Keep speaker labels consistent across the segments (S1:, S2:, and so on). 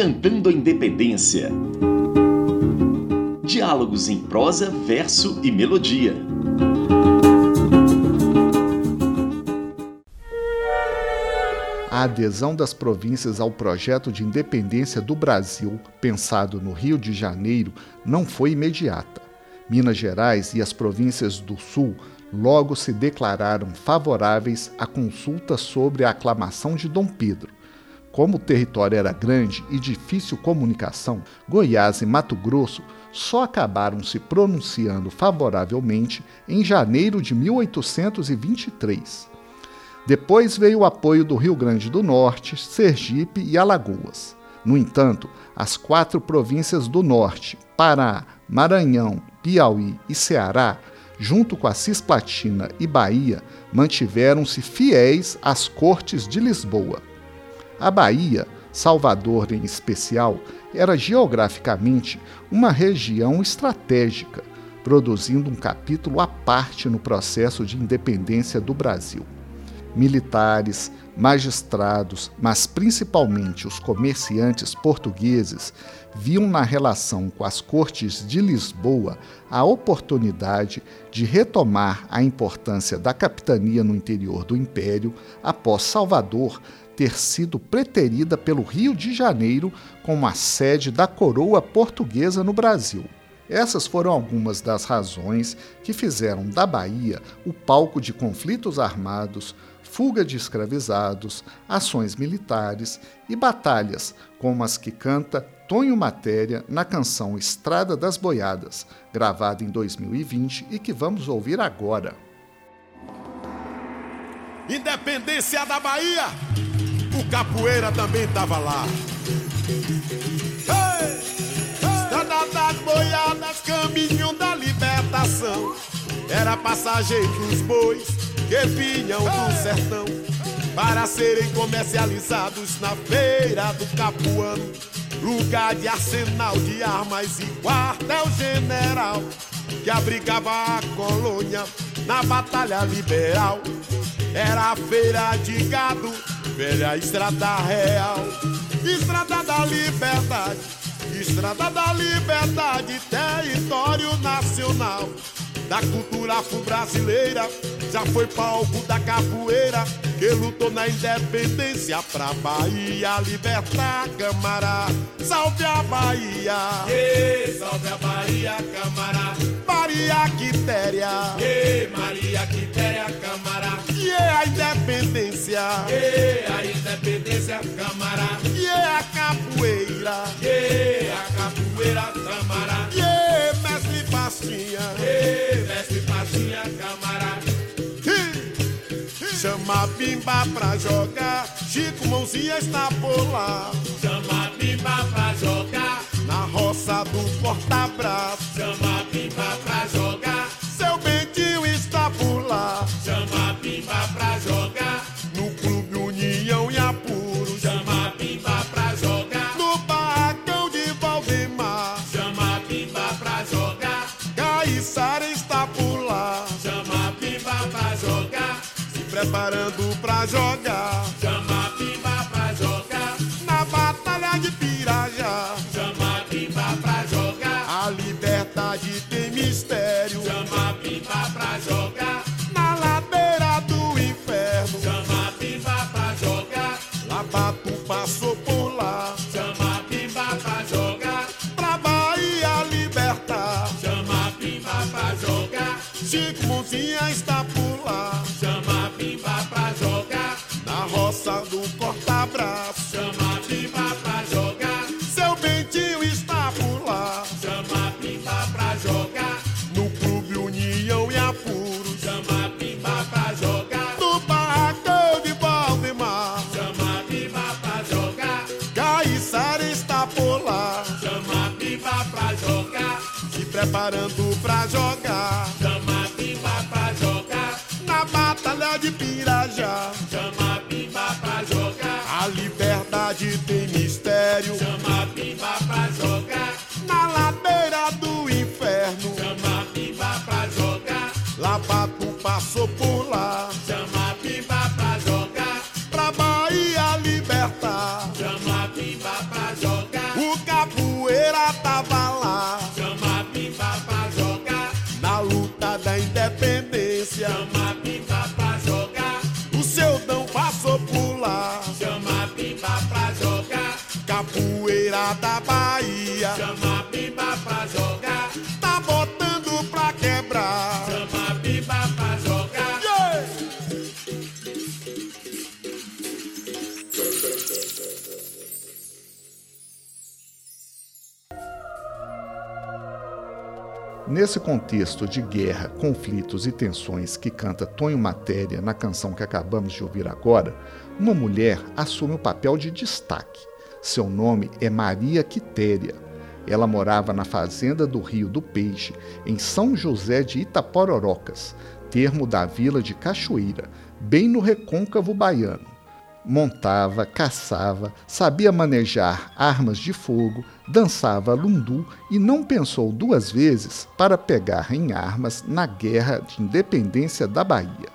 S1: Cantando a Independência. Diálogos em prosa, verso e melodia.
S2: A adesão das províncias ao projeto de independência do Brasil, pensado no Rio de Janeiro, não foi imediata. Minas Gerais e as províncias do Sul logo se declararam favoráveis à consulta sobre a aclamação de Dom Pedro. Como o território era grande e difícil comunicação, Goiás e Mato Grosso só acabaram se pronunciando favoravelmente em janeiro de 1823. Depois veio o apoio do Rio Grande do Norte, Sergipe e Alagoas. No entanto, as quatro províncias do Norte, Pará, Maranhão, Piauí e Ceará, junto com a Cisplatina e Bahia, mantiveram-se fiéis às cortes de Lisboa. A Bahia, Salvador em especial, era geograficamente uma região estratégica, produzindo um capítulo à parte no processo de independência do Brasil. Militares, magistrados, mas principalmente os comerciantes portugueses, viam na relação com as cortes de Lisboa a oportunidade de retomar a importância da capitania no interior do império após Salvador ter sido preterida pelo Rio de Janeiro como a sede da coroa portuguesa no Brasil. Essas foram algumas das razões que fizeram da Bahia o palco de conflitos armados, fuga de escravizados, ações militares e batalhas, como as que canta Tonho Matéria na canção Estrada das Boiadas, gravada em 2020 e que vamos ouvir agora.
S3: Independência da Bahia, o capoeira também estava lá. Estrada das Boiadas, caminho da libertação, era passageiro dos bois que vinham do sertão para serem comercializados na feira do Capuano, lugar de arsenal de armas e quartel-general que abrigava a colônia na batalha liberal. Era a feira de gado, velha estrada real, estrada da liberdade, estrada da liberdade, território nacional da cultura afro-brasileira. Já foi palco da capoeira que lutou na independência pra Bahia libertar Camará. Salve a Bahia!
S4: Yeah, salve a Bahia, Camará!
S3: Maria Quitéria!
S4: Yeah, Maria Quitéria, Camará!
S3: Yeah, a independência!
S4: Yeah, a independência, Camará!
S3: Yeah, a capoeira! Bimba pra jogar, Chico Mãozinha está por lá.
S4: Chama bimba pra jogar,
S3: na roça do porta-braço.
S4: Chama
S3: preparando pra jogar.
S4: Chama a pimba pra jogar.
S3: Na batalha de Pirajá.
S4: Chama a pimba pra jogar.
S3: A liberdade tem mistério.
S4: Chama a pimba pra jogar.
S3: Na ladeira do inferno.
S4: Chama a pimba pra jogar.
S3: Labato passou por lá.
S4: Chama a pimba pra jogar.
S3: Pra Bahia libertar.
S4: Chama a pimba pra jogar.
S3: Chico Mãozinha está preparando pra jogar.
S4: Chama a pimba pra jogar.
S3: Na batalha de Pirajá.
S4: Chama a pimba pra jogar.
S3: A liberdade tem mistério.
S4: Chama a pra jogar.
S3: Da Bahia.
S4: Chama a bimba pra jogar. Tá botando pra
S3: quebrar.
S4: Chama a bimba pra jogar. Yeah!
S2: Nesse contexto de guerra, conflitos e tensões que canta Tonho Matéria na canção que acabamos de ouvir agora, uma mulher assume o papel de destaque seu nome é Maria Quitéria. Ela morava na fazenda do Rio do Peixe, em São José de Itapororocas, termo da vila de Cachoeira, bem no recôncavo baiano. Montava, caçava, sabia manejar armas de fogo, dançava lundu e não pensou duas vezes para pegar em armas na Guerra de Independência da Bahia.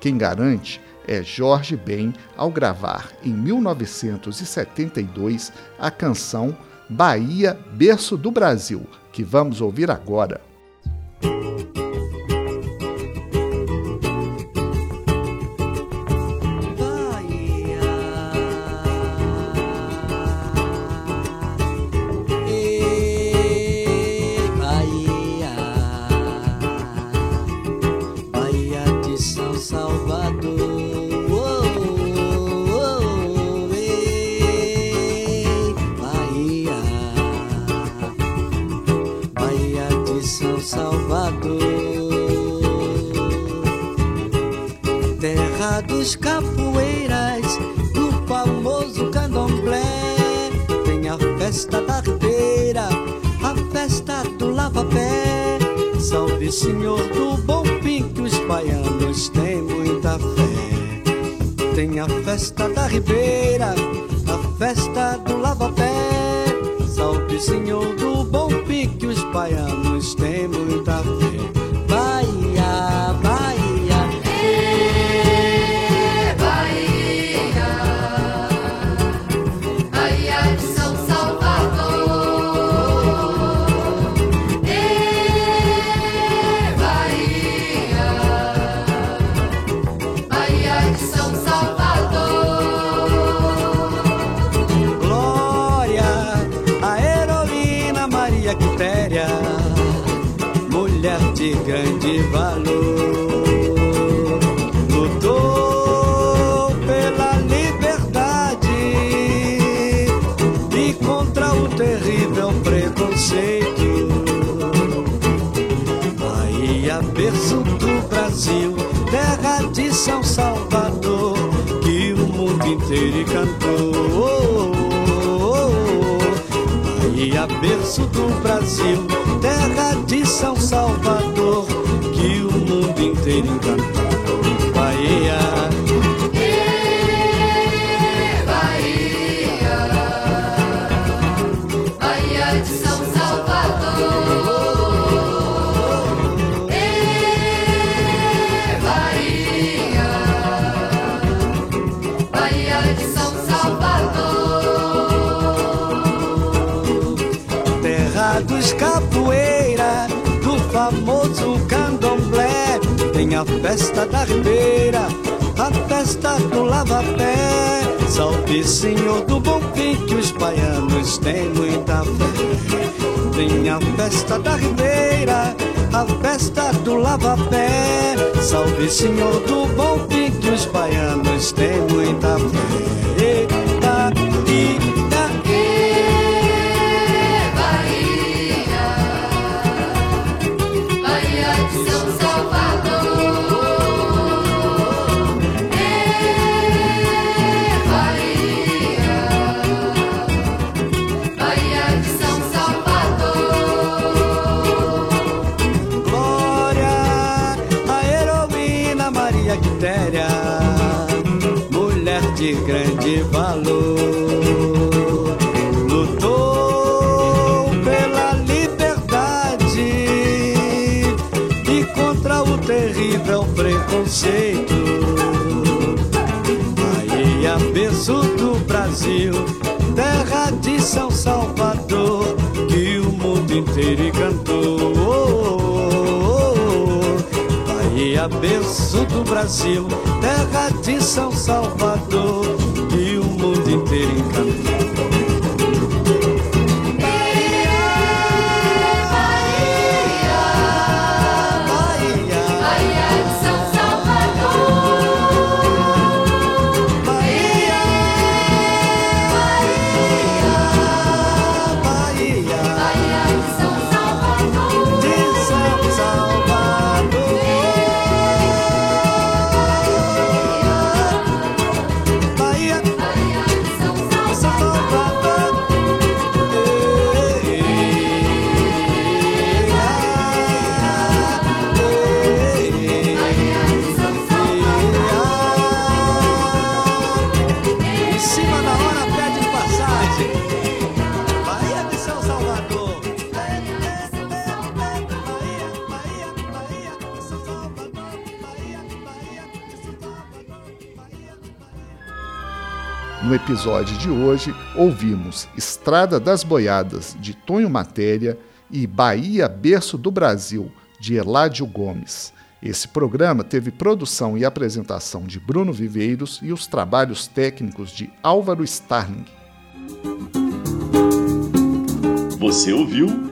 S2: Quem garante é Jorge Ben ao gravar em 1972 a canção Bahia, berço do Brasil, que vamos ouvir agora.
S5: Dos capoeiras, do famoso candomblé. Tem a festa da ribeira, a festa do lava-pé. Salve, Senhor do bom fim, que os baianos têm muita fé. Tem a festa da ribeira, a festa do lava-pé. Salve, Senhor do bom fim, que os baianos têm muita fé. love. Grande valor. Lutou pela liberdade e contra o terrível preconceito. Bahia, berço do Brasil, terra de São Salvador, que o mundo inteiro cantou. Berço do Brasil, terra de São Salvador, que o mundo inteiro encantou. Candomblé. Tem a festa da ribeira, a festa do lava-pé. Salve, Senhor do bom fim, que os baianos têm muita fé. Tem a festa da ribeira, a festa do lava-pé. Salve, Senhor do bom fim, que os baianos têm muita fé. De grande valor. Lutou pela liberdade e contra o terrível preconceito. Bahia, berço do Brasil, terra de São Salvador, que o mundo inteiro cantou. Bahia, berço do Brasil, terra de São Salvador,
S2: No episódio de hoje, ouvimos Estrada das Boiadas, de Tonho Matéria, e Bahia Berço do Brasil, de Eládio Gomes. Esse programa teve produção e apresentação de Bruno Viveiros e os trabalhos técnicos de Álvaro Starling.
S1: Você ouviu